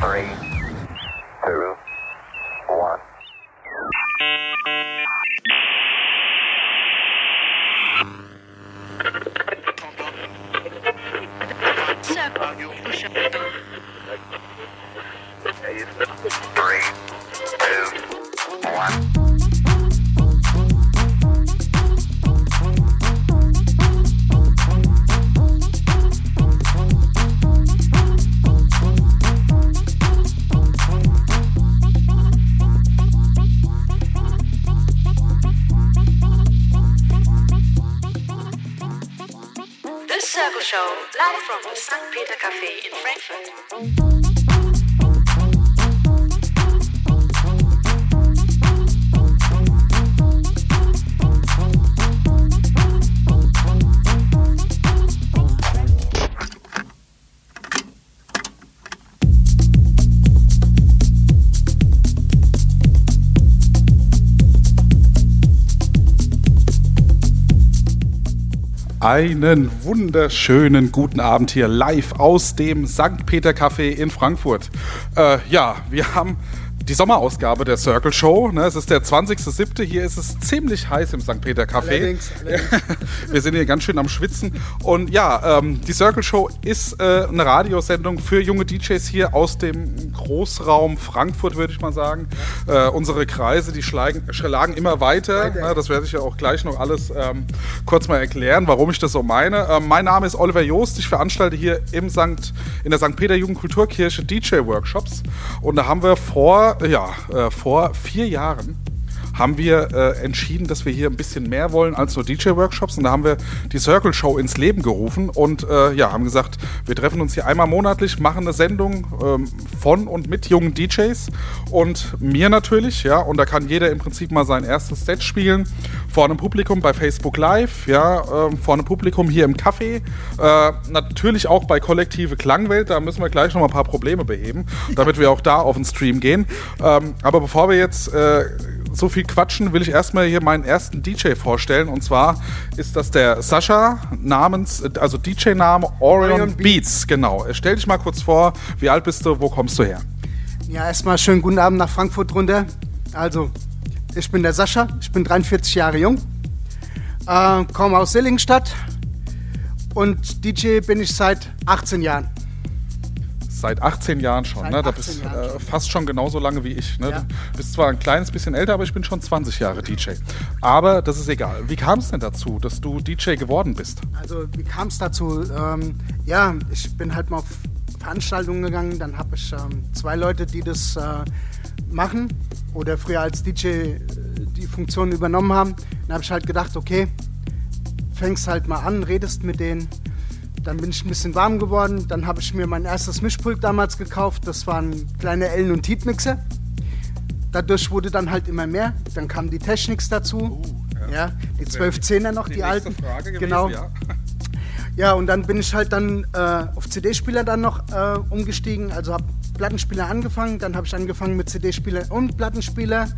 Three, Einen wunderschönen guten Abend hier live aus dem St. Peter Café in Frankfurt. Äh, ja, wir haben die Sommerausgabe der Circle Show. Ne? Es ist der 20.07. Hier ist es ziemlich heiß im St. Peter Café. Allerdings, allerdings. Wir sind hier ganz schön am Schwitzen. Und ja, ähm, die Circle Show ist äh, eine Radiosendung für junge DJs hier aus dem Großraum Frankfurt, würde ich mal sagen. Äh, unsere Kreise, die schlagen, schlagen immer weiter. Weiter. Ne? Das werde ich ja auch gleich noch alles ähm, kurz mal erklären, warum ich das so meine. Ähm, mein Name ist Oliver Joost. Ich veranstalte hier im St. in der St. Peter Jugendkulturkirche DJ-Workshops. Und da haben wir vor, ja, äh, vor vier Jahren haben wir äh, entschieden, dass wir hier ein bisschen mehr wollen als nur DJ-Workshops. Und da haben wir die Circle Show ins Leben gerufen und äh, ja, haben gesagt, wir treffen uns hier einmal monatlich, machen eine Sendung ähm, von und mit jungen DJs und mir natürlich, ja, und da kann jeder im Prinzip mal sein erstes Set spielen. Vor einem Publikum bei Facebook Live, ja, ähm, vor einem Publikum hier im Café. Äh, natürlich auch bei Kollektive Klangwelt, da müssen wir gleich noch mal ein paar Probleme beheben, damit wir auch da auf den Stream gehen. Ähm, aber bevor wir jetzt äh, so viel quatschen, will ich erstmal hier meinen ersten DJ vorstellen. Und zwar ist das der Sascha namens, also DJ-Name Orion, Orion Beats. Genau. Stell dich mal kurz vor, wie alt bist du, wo kommst du her? Ja, erstmal schönen guten Abend nach Frankfurt runter. Also, ich bin der Sascha, ich bin 43 Jahre jung, äh, komme aus Sillingstadt und DJ bin ich seit 18 Jahren. Seit 18 Jahren schon, Seit ne? Da 18 bist äh, fast schon genauso lange wie ich. Ne? Ja. Du bist zwar ein kleines bisschen älter, aber ich bin schon 20 Jahre DJ. Aber das ist egal. Wie kam es denn dazu, dass du DJ geworden bist? Also, wie kam es dazu? Ähm, ja, ich bin halt mal auf Veranstaltungen gegangen, dann habe ich ähm, zwei Leute, die das äh, machen oder früher als DJ äh, die Funktion übernommen haben. Dann habe ich halt gedacht, okay, fängst halt mal an, redest mit denen. Dann bin ich ein bisschen warm geworden. Dann habe ich mir mein erstes Mischpult damals gekauft. Das war ein kleiner Ellen- und Tiet-Mixer. Dadurch wurde dann halt immer mehr. Dann kamen die Technics dazu. ja. die 1210er noch, die, alten. genau. ja. Ja, und dann bin ich halt dann äh, auf CD-Spieler dann noch äh, umgestiegen. Also habe Plattenspieler angefangen, dann habe ich angefangen mit CD-Spieler und Plattenspieler.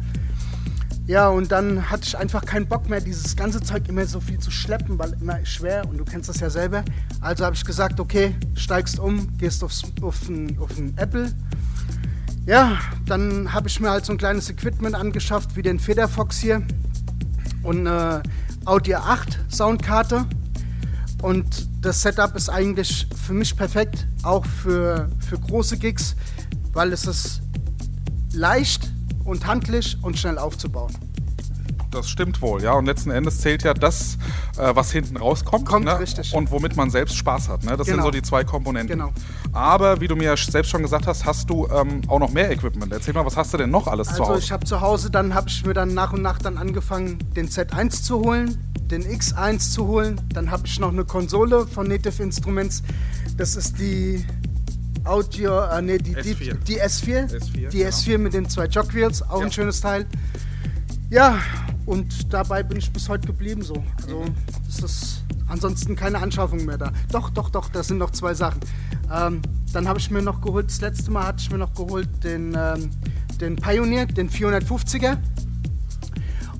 Ja, und dann hatte ich einfach keinen Bock mehr, dieses ganze Zeug immer so viel zu schleppen, weil immer schwer und du kennst das ja selber. Also habe ich gesagt, okay, steigst um, gehst aufs, auf ein, auf Apple. Ja, dann habe ich mir halt so ein kleines Equipment angeschafft, wie den Federfox hier und eine Audio 8 Soundkarte. Und das Setup ist eigentlich für mich perfekt, auch für, für große Gigs, weil es ist leicht und handlich und schnell aufzubauen. Das stimmt wohl, ja. Und letzten Endes zählt ja das, äh, was hinten rauskommt. Kommt, ne? richtig. Und womit man selbst Spaß hat. Ne? Das sind Genau. so die zwei Komponenten. Genau. Aber wie du mir selbst schon gesagt hast, hast du ähm, auch noch mehr Equipment. Erzähl mal, was hast du denn noch alles zu Also Hause? ich habe zu Hause, dann habe ich mir dann nach und nach dann angefangen, den Z1 zu holen, den X1 zu holen. Dann habe ich noch eine Konsole von Native Instruments. Das ist die Audio, äh, nee, die, die, S4. die S4. S4, die genau. S4 mit den zwei Jogwheels, auch Ja. ein schönes Teil. Ja, und dabei bin ich bis heute geblieben so. Also es ist ansonsten keine Anschaffung mehr da. Doch, doch, doch, das sind noch zwei Sachen. Ähm, dann habe ich mir noch geholt, das letzte Mal hatte ich mir noch geholt den, ähm, den Pioneer, den 450er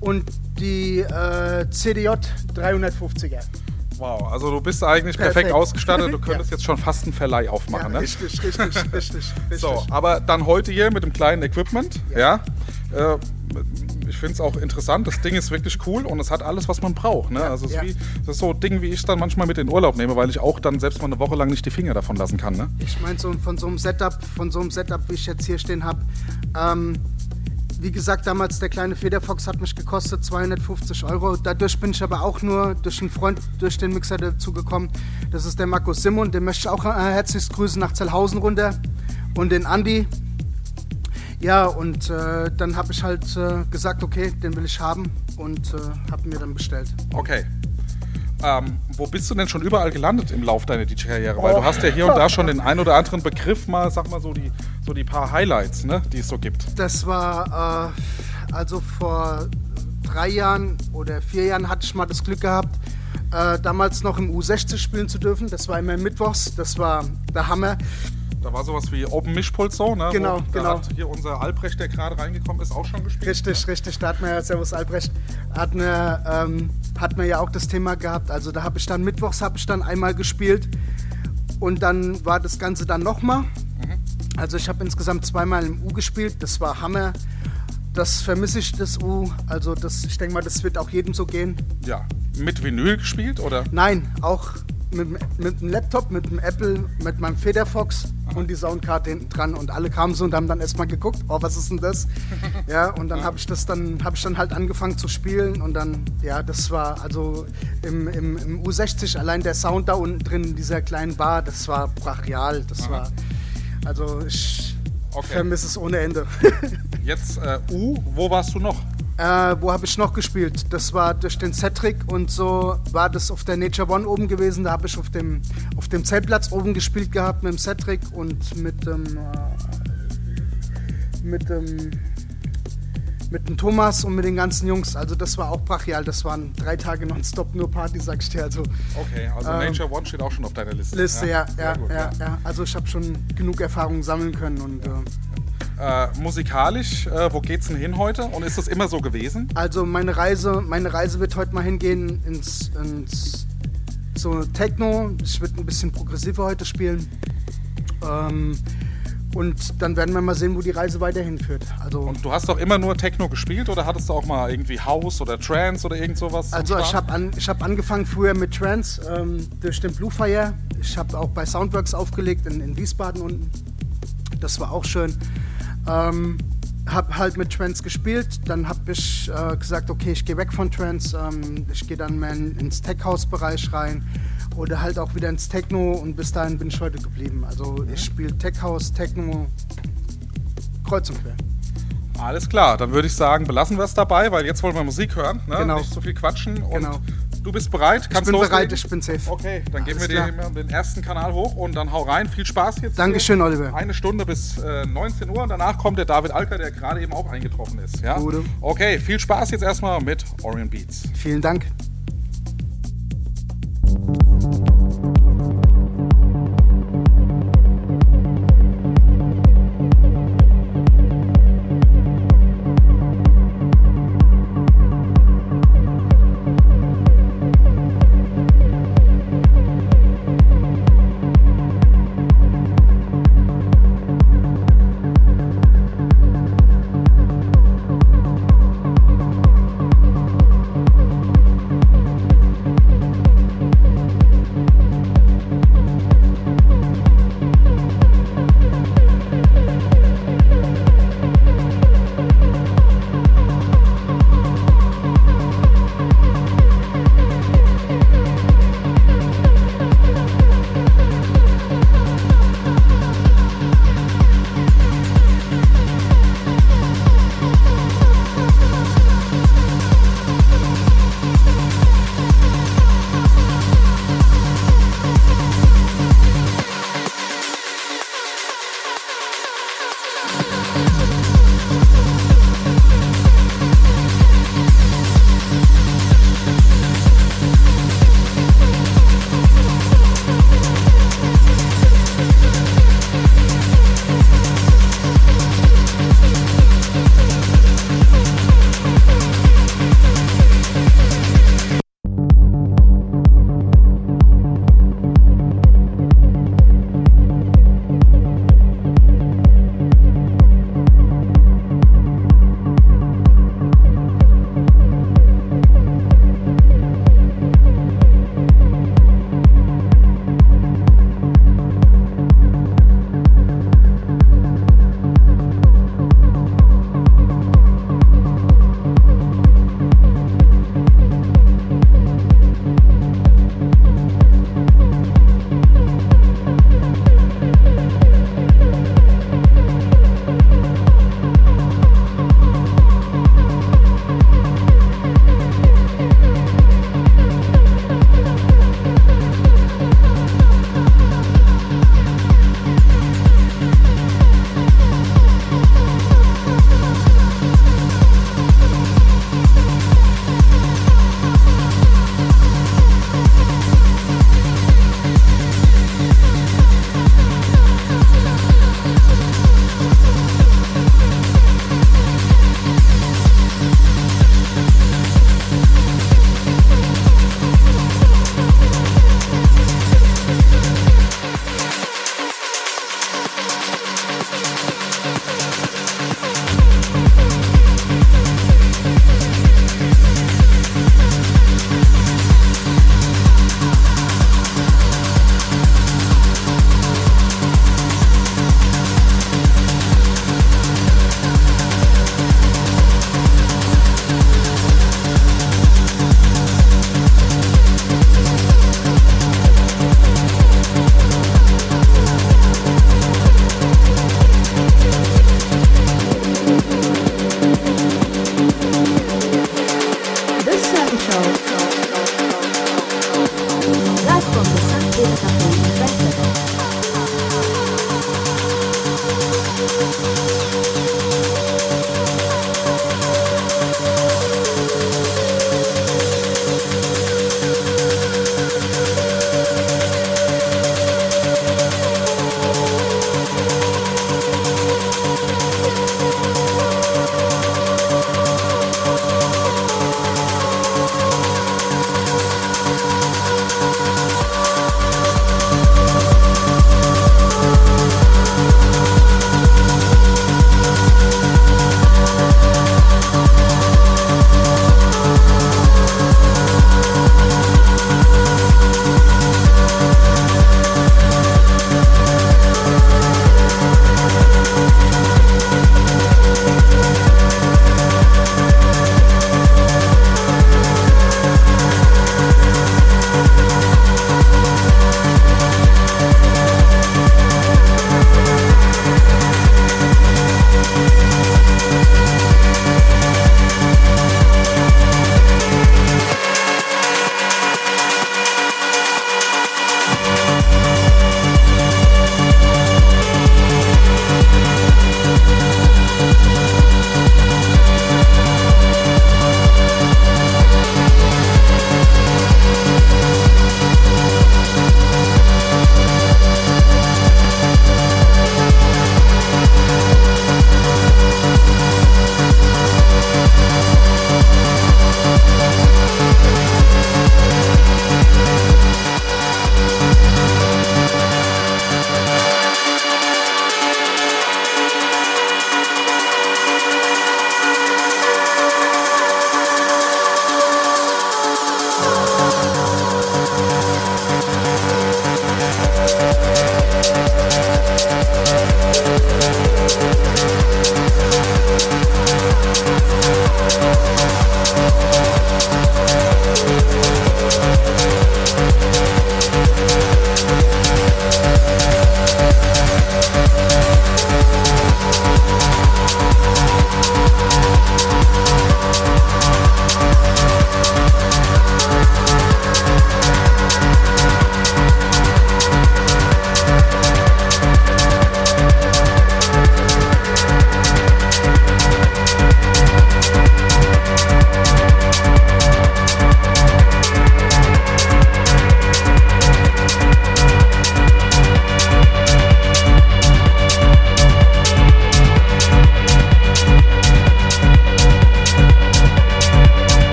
und die äh, CDJ 350er. Wow, also du bist eigentlich perfekt, Perfekt. ausgestattet. Du Ja. könntest jetzt schon fast einen Verleih Ja, aufmachen, ne? richtig, richtig, richtig, richtig. So, aber dann heute hier mit dem kleinen Equipment, ja. Äh, ich finde es auch interessant. Das Ding ist wirklich cool und es hat alles, was man braucht. Ne? Also es ja. ist, wie, das ist so ein Ding, wie ich es dann manchmal mit in Urlaub nehme, weil ich auch dann selbst mal eine Woche lang nicht die Finger davon lassen kann. Ne? Ich meine, so, von so einem Setup, von so einem Setup, wie ich jetzt hier stehen habe, ähm, wie gesagt, damals der kleine Federfox hat mich gekostet 250 Euro. Dadurch bin ich aber auch nur durch einen Freund, durch den Mixer dazugekommen. Das ist der Markus Simon, den möchte ich auch äh, herzlich grüßen nach Zellhausen runter. Und den Andi. Ja, und äh, dann habe ich halt äh, gesagt, okay, den will ich haben und äh, habe mir dann bestellt. Okay. Ähm, wo bist du denn schon überall gelandet im Lauf deiner DJ-Karriere? Weil du hast ja hier und da schon den ein oder anderen Begriff mal, sag mal so die, so die paar Highlights, ne, die es so gibt. Das war, äh, also vor drei Jahren oder vier Jahren hatte ich mal das Glück gehabt, äh, damals noch im U60 spielen zu dürfen. Das war immer mittwochs, das war der Hammer. Da war sowas wie Open Mischpult so, ne? Genau, wo, genau. Da hat hier unser Albrecht, der gerade reingekommen ist, auch schon gespielt. Richtig, richtig. Da hat man ja, Servus Albrecht, hat man, ähm, hat man ja auch das Thema gehabt. Also da habe ich dann mittwochs habe ich dann einmal gespielt und dann war das Ganze dann nochmal. Also ich habe insgesamt zweimal im U gespielt. Das war Hammer. Das vermisse ich, das U. Also das, ich denke mal, das wird auch jedem so gehen. Ja. Mit Vinyl gespielt oder? Nein, auch mit, mit dem Laptop, mit dem Apple, mit meinem Federfox und die Soundkarte hinten dran. Und alle kamen so und haben dann erstmal geguckt, oh, was ist denn das? ja, und dann habe ich das dann, habe ich dann halt angefangen zu spielen und dann, ja, das war also im, im, im U60 allein der Sound da unten drin in dieser kleinen Bar, das war brachial, das war, also ich Okay. vermisse es ohne Ende. Jetzt äh, U, wo warst du noch? Äh, wo habe ich noch gespielt? Das war durch den Cedric und so war das auf der Nature One oben gewesen. Da habe ich auf dem, auf dem Zeltplatz oben gespielt gehabt mit dem Cedric und mit dem, äh, mit dem, mit dem Thomas und mit den ganzen Jungs. Also das war auch brachial. Das waren drei Tage nonstop nur Party, sag ich dir. Also Okay, also Ähm, Nature One steht auch schon auf deiner Liste. Liste, ja, ja, sehr gut, ja, ja. Also ich habe schon genug Erfahrung sammeln können und äh, Äh, musikalisch, äh, wo geht's denn hin heute? Und ist das immer so gewesen? Also meine Reise, meine Reise wird heute mal hingehen ins, ins so Techno. Ich würde ein bisschen progressiver heute spielen. Ähm, und dann werden wir mal sehen, wo die Reise weiterhin führt. Also, Und du hast doch immer nur Techno gespielt oder hattest du auch mal irgendwie House oder Trance oder irgend sowas? also ich habe an, ich hab angefangen früher mit Trance ähm, durch den Blue Fire. Ich habe auch bei Soundworks aufgelegt in, in Wiesbaden unten. Das war auch schön. Ähm, habe halt mit Trance gespielt. Dann habe ich äh, gesagt, okay, ich gehe weg von Trance. Ähm, ich gehe dann mehr in, ins Tech-House-Bereich rein oder halt auch wieder ins Techno und bis dahin bin ich heute geblieben. Also ich spiele Tech-House, Techno, kreuz und quer. Alles klar, dann würde ich sagen, belassen wir es dabei, weil jetzt wollen wir Musik hören. Ne? Genau. Nicht so viel quatschen. Und Genau. Du bist bereit? Ich Kannst bin loslegen? bereit, ich bin safe. Okay, dann geben wir Alles dir den ersten Kanal hoch und dann hau rein. Viel Spaß jetzt. Dankeschön, hier. Oliver. Eine Stunde bis äh, 19 Uhr und danach kommt der David Alker, der gerade eben auch eingetroffen ist. Ja? Gute. Okay, viel Spaß jetzt erstmal mit Orient Beats. Vielen Dank.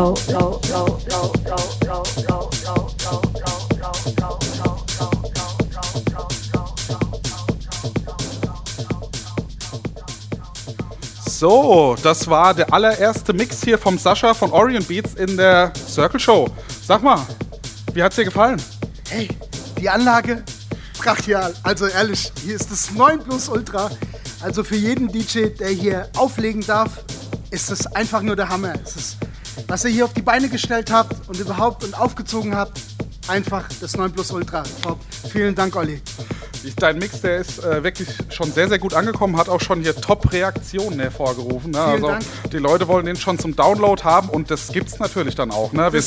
So, das war der allererste Mix hier vom Sascha von Orion Beats in der Circle Show. Sag mal, wie hat's dir gefallen? Hey, die Anlage brachial. Also ehrlich, hier ist das 9 Plus Ultra. Also für jeden DJ, der hier auflegen darf, ist es einfach nur der Hammer. Es was ihr hier auf die Beine gestellt habt und überhaupt und aufgezogen habt, einfach das 9 Plus Ultra. Top. Vielen Dank, Olli. Dein Mix, der ist äh, wirklich schon sehr, sehr gut angekommen, hat auch schon hier Top-Reaktionen hervorgerufen. Ne? Vielen also Dank. die Leute wollen den schon zum Download haben und das gibt's natürlich dann auch. Ne? Wir,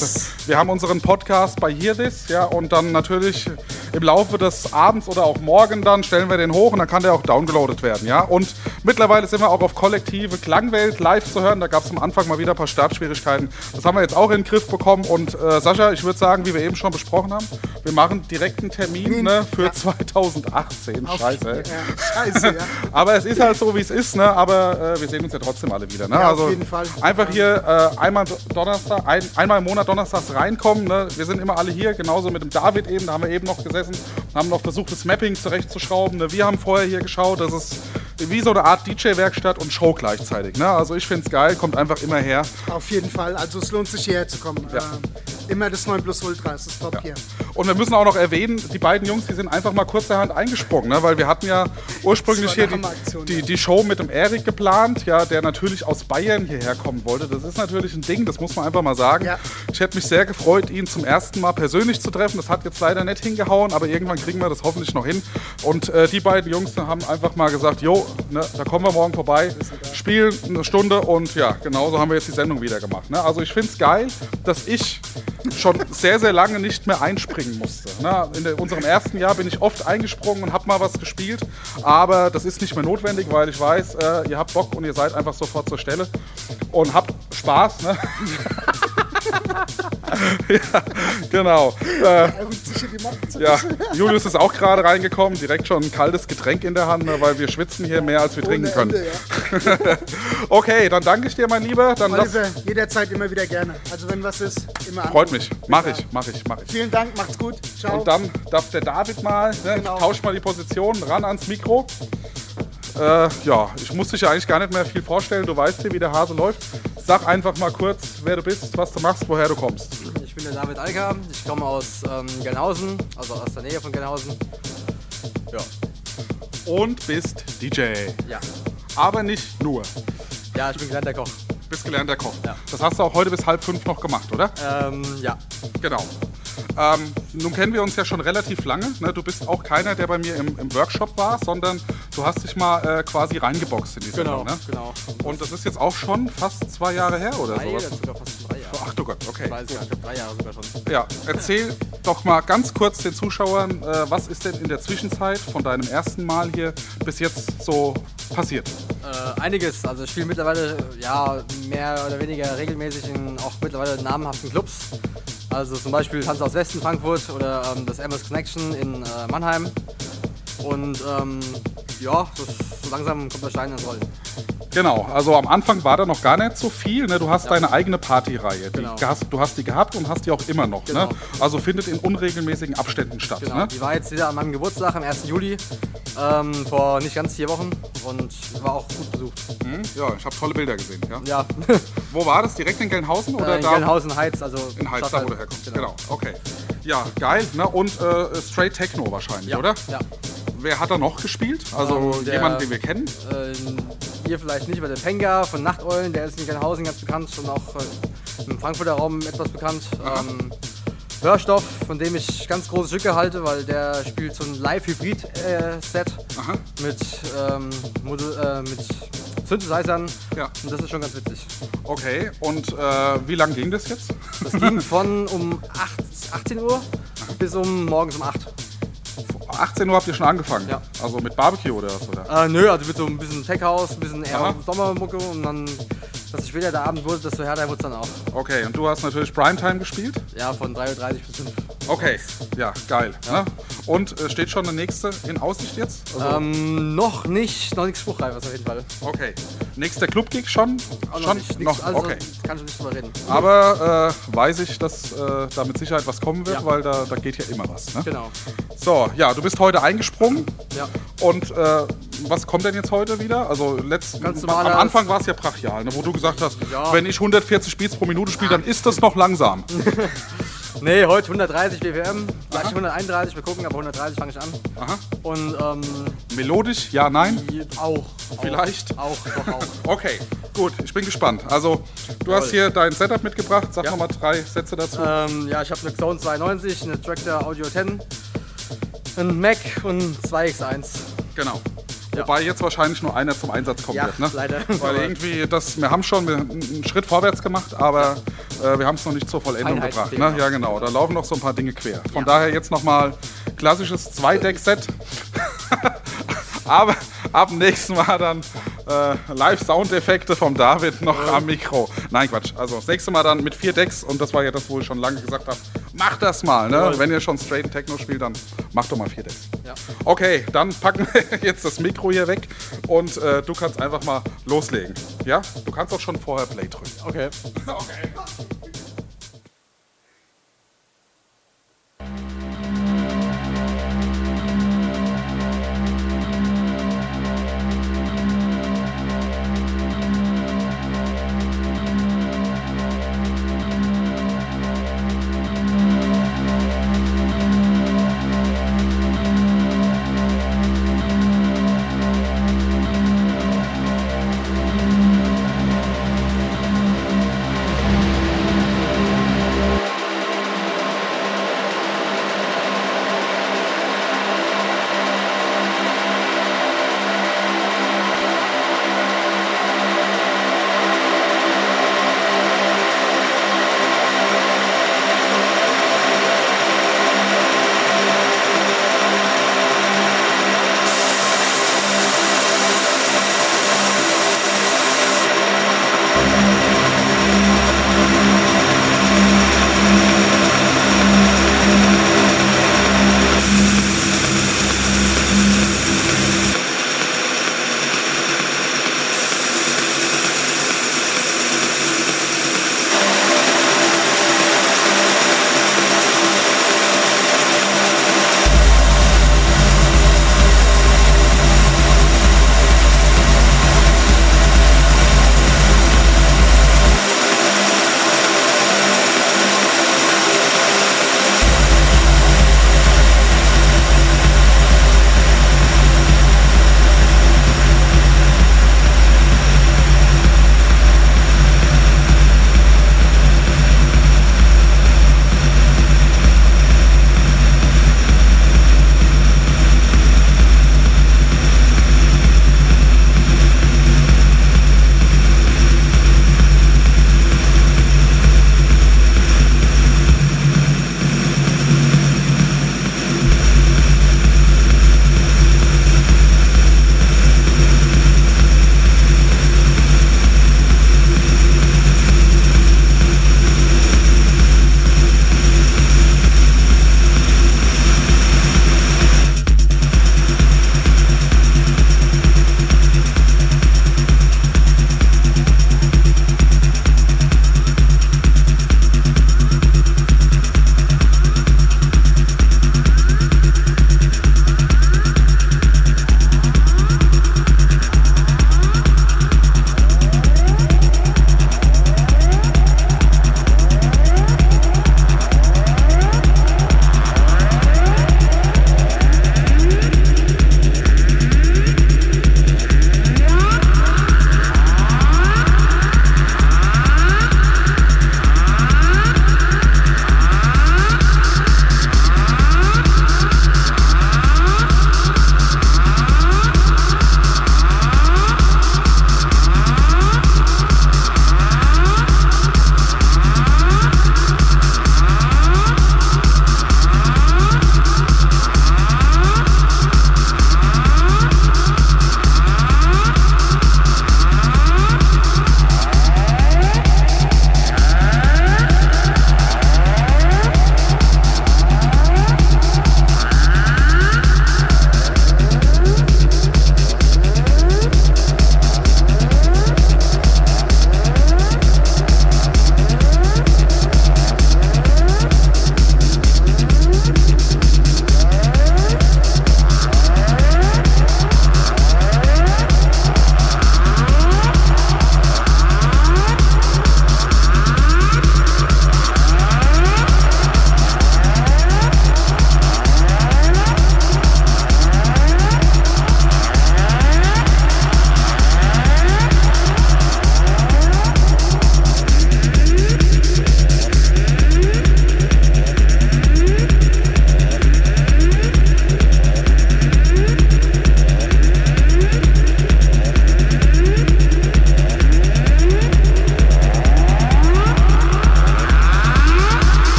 wir haben unseren Podcast bei Hear This, ja, und dann natürlich im Laufe des Abends oder auch morgen dann stellen wir den hoch und dann kann der auch downgeloadet werden, ja. Und mittlerweile sind wir auch auf kollektive Klangwelt live zu hören. Da gab es am Anfang mal wieder ein paar Startschwierigkeiten. Das haben wir jetzt auch in den Griff bekommen. Und äh, Sascha, ich würde sagen, wie wir eben schon besprochen haben, wir machen direkt einen Termin ne, für 2018. Auf- Scheiße. ey. Ja, scheiße, ja. Aber es ist halt so, wie es ist, ne? aber äh, wir sehen uns ja trotzdem alle wieder. Ne? Ja, auf also jeden Fall. Einfach hier äh, einmal Donnerstag, ein, einmal im Monat donnerstags reinkommen. Ne? Wir sind immer alle hier, genauso mit dem David eben, da haben wir eben noch gesessen haben noch versucht, das Mapping zurechtzuschrauben. Ne? Wir haben vorher hier geschaut, das ist wie so eine Art DJ-Werkstatt und Show gleichzeitig. Ne? Also ich finde es geil, kommt einfach immer her. Auf jeden Fall. Also es lohnt sich hierher zu kommen. Ja. Äh, immer das 9 Plus Ultra. Es ist top hier. Und wir müssen auch noch erwähnen, die beiden Jungs, die sind einfach mal kurzerhand eingesprungen, ne? weil wir hatten ja ursprünglich hier die, die, ja. die Show mit dem Erik geplant, ja, der natürlich aus Bayern hierher kommen wollte. Das ist natürlich ein Ding, das muss man einfach mal sagen. Ja. Ich hätte mich sehr gefreut, ihn zum ersten Mal persönlich zu treffen. Das hat jetzt leider nicht hingehauen, aber irgendwann kriegen wir das hoffentlich noch hin. Und äh, die beiden Jungs haben einfach mal gesagt, jo, ne, da kommen wir morgen vorbei, spielen eine Stunde und ja, genauso haben wir jetzt die Sendung wieder gemacht. Ne? Also ich finde es geil, dass ich schon sehr, sehr lange nicht mehr einspringen musste. Ne? In unserem ersten Jahr bin ich oft eingesprungen und habe mal was gespielt, aber das ist nicht mehr notwendig, weil ich weiß, äh, ihr habt Bock und ihr seid einfach sofort zur Stelle und habt Spaß. Ne? ja, genau. Äh, ja, Julius ist auch gerade reingekommen, direkt schon ein kaltes Getränk in der Hand, ne, weil wir schwitzen hier mehr als wir trinken können. Ende, ja. Okay, dann danke ich dir, mein Lieber. Dann Oliver, jederzeit immer wieder gerne. Also wenn was ist, immer freut anrufen. mich. Mach ich, mach ich, mach ich. Vielen Dank, macht's gut. Ciao. Und dann darf der David mal, ne, Genau. tausch mal die Position ran ans Mikro. Äh, ja, ich muss dich ja eigentlich gar nicht mehr viel vorstellen. Du weißt hier, wie der Hase läuft. Sag einfach mal kurz, wer du bist, was du machst, woher du kommst. Ich bin der David Alka, ich komme aus ähm, Gelnhausen, also aus der Nähe von Gelnhausen. Ja. Und bist DJ. Ja. Aber nicht nur. Ja, ich bin gelernter Koch. Bist gelernter Koch. Ja. Das hast du auch heute bis halb fünf noch gemacht, oder? Ähm, ja. Genau. Ähm, nun kennen wir uns ja schon relativ lange. Ne? Du bist auch keiner, der bei mir im, im Workshop war, sondern du hast dich mal äh, quasi reingeboxt in die Genau, Sendung. Ne? genau. Und das ist jetzt auch schon fast zwei Jahre her oder Drei, sowas. sogar fast drei Jahre. Ach du Gott, okay. Ich weiß gar glaube drei Jahre sogar schon. Ja, erzähl doch mal ganz kurz den Zuschauern, äh, was ist denn in der Zwischenzeit von deinem ersten Mal hier bis jetzt so passiert? Äh, einiges, also ich spiele mittlerweile ja mehr oder weniger regelmäßig in auch mittlerweile namhaften Clubs. Also zum Beispiel Tanz aus Westen Frankfurt oder ähm, das MS Connection in äh, Mannheim. Und ähm, ja, so, langsam kommt der Stein ins Rollen. Genau, also am Anfang war da noch gar nicht so viel. Ne? Du hast Ja. deine eigene Partyreihe. Die Genau. hast, du hast die gehabt und hast die auch immer noch. Genau. Ne? Also findet in unregelmäßigen Abständen statt. Genau, Ne? die war jetzt wieder an meinem Geburtstag am 1. Juli, ähm, vor nicht ganz vier Wochen und war auch gut besucht. Hm? Ja, ich habe tolle Bilder gesehen. Ja? Ja, Wo war das? Direkt in Gelnhausen oder äh, in da? Gelnhausen Heights, also In Heiz, da wo du herkommst. Genau. okay. Ja, geil. Ne? Und äh, Straight Techno wahrscheinlich, Ja, oder? Ja. Wer hat da noch gespielt? Also Ähm, der- jemanden, den wir kennen? Äh, ihr vielleicht nicht, aber der Penga von Nachteulen, der ist in Gelnhausen ganz bekannt und auch äh, im Frankfurter Raum etwas bekannt. Ähm, Hörstoff, von dem ich ganz große Stücke halte, weil der spielt so ein Live-Hybrid-Set Aha. mit, ähm, äh, mit Synthesizern Ja. und das ist schon ganz witzig. Okay. Und äh, wie lang ging das jetzt? Das ging von um 8, 18 Uhr bis um morgens um 8. 18 Uhr habt ihr schon angefangen. Ja. Also mit Barbecue oder was? Oder? Äh, nö, also mit so ein bisschen Tech House, ein bisschen eher. Sommermucke und dann Desto später der Abend wurde, desto härter wurde es dann auch. Okay, und du hast natürlich Primetime gespielt? Ja, von 3.30 Uhr bis 5 Okay, ja, geil. Ne? Und äh, steht schon eine nächste in Aussicht jetzt? Also, Ähm, noch nicht, noch nichts Spruchreifes auf jeden Fall. okay. Nächster Club-Gig schon? Auch noch schon? nicht. Nichts, also okay. kann schon nicht drüber reden. Aber äh, weiß ich, dass äh, da mit Sicherheit was kommen wird, Ja. weil da, da geht ja immer was. Ne? Genau. So, ja, du bist heute eingesprungen. Ja. Und äh, was kommt denn jetzt heute wieder? Also letzt, Ganz am normaler- Anfang war es ja brachial, ne, wo du gesagt hast, Ja. wenn ich 140 Beats pro Minute spiele, dann ist das noch langsam. Nee, heute 130 BPM, gleich 131, wir gucken, aber 130 fange ich an. Aha. Und ähm, Melodisch? Ja, nein? auch. Vielleicht? Auch, auch, auch. Okay, gut, ich bin gespannt. Also, du hast hier dein Setup mitgebracht. Sag Ja. noch mal drei Sätze dazu. ähm, ja, ich habe eine Xone 92, eine Tractor Audio 10, einen Mac und zwei X1. Genau. Ja. Wobei jetzt wahrscheinlich nur einer zum Einsatz kommen Ja, wird. Ne? leider. Weil irgendwie, das, wir haben schon einen Schritt vorwärts gemacht, aber äh, wir haben es noch nicht zur Vollendung gebracht. Ne? Ja, genau. Da laufen noch so ein paar Dinge quer. Von Ja. daher jetzt nochmal klassisches Zwei-Deck-Set. aber ab nächsten Mal dann äh, Live-Soundeffekte vom David noch am Mikro. Nein, Quatsch. Also das nächste Mal dann mit vier Decks und das war ja das, wo ich schon lange gesagt habe, macht das mal. Ne? Wenn ihr schon straight Techno spielt, dann macht doch mal vier Decks. Ja. Okay, dann packen wir jetzt das Mikro hier weg und äh, du kannst einfach mal loslegen. Ja? Du kannst auch schon vorher Play drücken. Okay. Okay.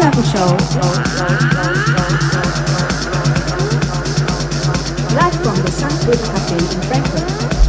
Special show. Live from the. Peter Cafe in Frankfurt.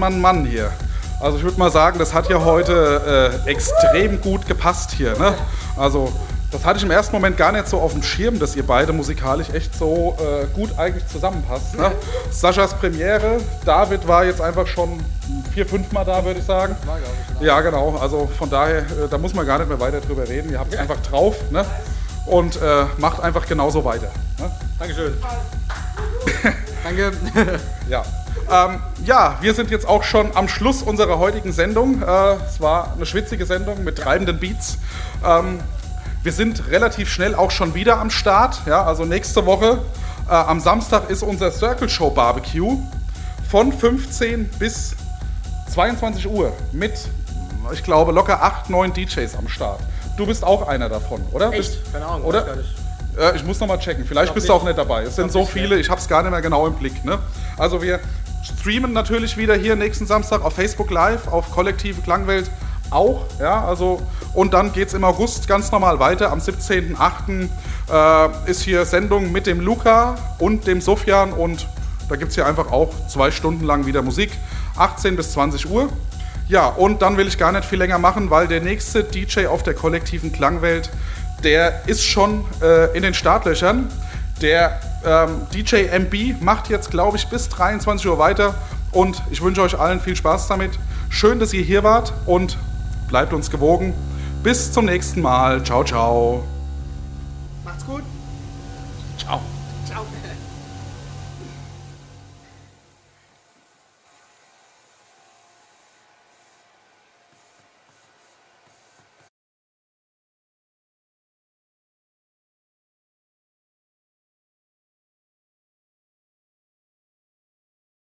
Mann, Mann, hier. Also ich würde mal sagen, das hat ja heute äh, extrem gut gepasst hier. Ne? Also das hatte ich im ersten Moment gar nicht so auf dem Schirm, dass ihr beide musikalisch echt so äh, gut eigentlich zusammenpasst. Ne? Saschas Premiere, David war jetzt einfach schon vier, fünf Mal da, würde ich sagen. Ja, genau. Also von daher, äh, da muss man gar nicht mehr weiter drüber reden. Ihr habt es einfach drauf ne? und äh, macht einfach genauso weiter. Ne? Dankeschön. Danke. Ja. Ähm, ja, wir sind jetzt auch schon am Schluss unserer heutigen Sendung. Äh, es war eine schwitzige Sendung mit treibenden Beats. Ähm, wir sind relativ schnell auch schon wieder am Start. Ja, also nächste Woche äh, am Samstag ist unser Circle Show Barbecue von 15 bis 22 Uhr mit, ich glaube, locker 8, 9 DJs am Start. Du bist auch einer davon, oder? Echt? Bist, Keine Ahnung, Oder? gar nicht. Äh, ich muss noch mal checken. Vielleicht bist du auch nicht. dabei. Es sind so nicht, viele, ich habe es gar nicht mehr genau im Blick. Ne? Also wir streamen natürlich wieder hier nächsten Samstag auf Facebook Live, auf Kollektive Klangwelt auch. Ja, also, und dann geht es im August ganz normal weiter. Am 17.08. Äh, ist hier Sendung mit dem Luca und dem Sofian und da gibt es hier einfach auch zwei Stunden lang wieder Musik. 18 bis 20 Uhr. Ja, und dann will ich gar nicht viel länger machen, weil der nächste DJ auf der kollektiven Klangwelt, der ist schon äh, in den Startlöchern. Der ähm, DJ MB macht jetzt, glaube ich, bis 23 Uhr weiter. Und ich wünsche euch allen viel Spaß damit. Schön, dass ihr hier wart und bleibt uns gewogen. Bis zum nächsten Mal. Ciao, ciao.